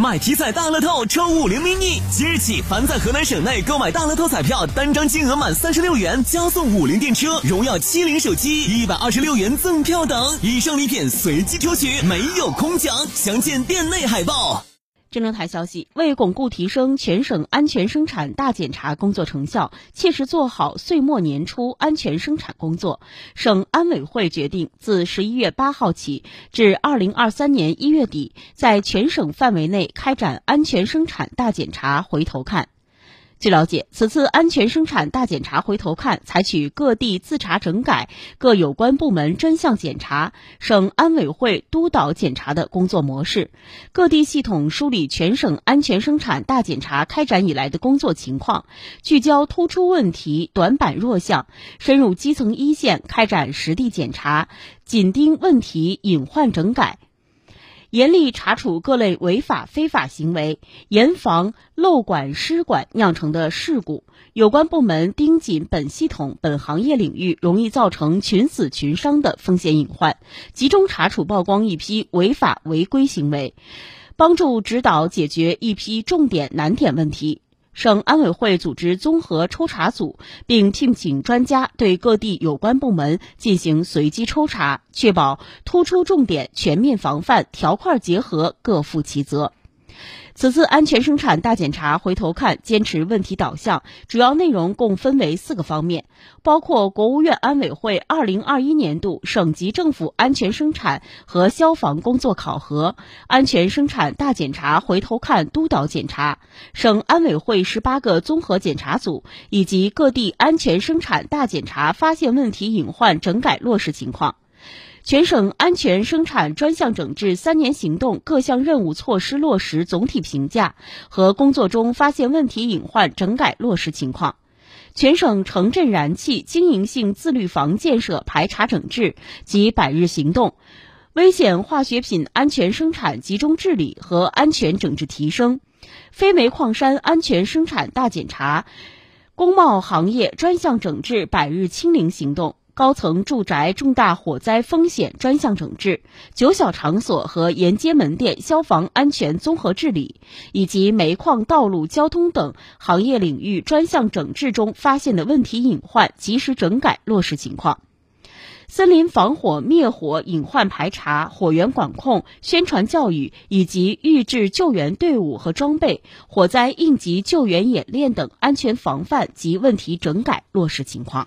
买体彩大乐透抽五菱 mini，即日起凡在河南省内购买大乐透彩票，单张金额满三十六元加送五菱电车、荣耀七零手机一百二十六元赠票等，以上礼品随机抽取，没有空奖。详见店内海报。郑州台消息：为巩固提升全省安全生产大检查工作成效，切实做好岁末年初安全生产工作，省安委会决定自十一月八号起至二零二三年一月底，在全省范围内开展安全生产大检查回头看。据了解，此次安全生产大检查回头看，采取各地自查整改、各有关部门专项检查、省安委会督导检查的工作模式。各地系统梳理全省安全生产大检查开展以来的工作情况，聚焦突出问题、短板弱项，深入基层一线开展实地检查，紧盯问题隐患整改。严厉查处各类违法非法行为，严防漏管失管酿成的事故。有关部门盯紧本系统、本行业领域容易造成群死群伤的风险隐患，集中查处曝光一批违法违规行为，帮助指导解决一批重点难点问题。省安委会组织综合抽查组，并聘请专家对各地有关部门进行随机抽查，确保突出重点全面防范，条块结合，各负其责。此次安全生产大检查回头看，坚持问题导向，主要内容共分为四个方面，包括国务院安委会二零二一年度省级政府安全生产和消防工作考核、安全生产大检查回头看督导检查、省安委会十八个综合检查组以及各地安全生产大检查发现问题隐患整改落实情况。全省安全生产专项整治三年行动各项任务措施落实总体评价和工作中发现问题隐患整改落实情况，全省城镇燃气经营性自律房建设排查整治及百日行动，危险化学品安全生产集中治理和安全整治提升，非煤矿山安全生产大检查，工贸行业专项整治百日清零行动。高层住宅重大火灾风险专项整治、九小场所和沿街门店消防安全综合治理，以及煤矿、道路交通等行业领域专项整治中发现的问题隐患及时整改落实情况。森林防火灭火隐患排查、火源管控、宣传教育以及预制救援队伍和装备、火灾应急救援演练等安全防范及问题整改落实情况。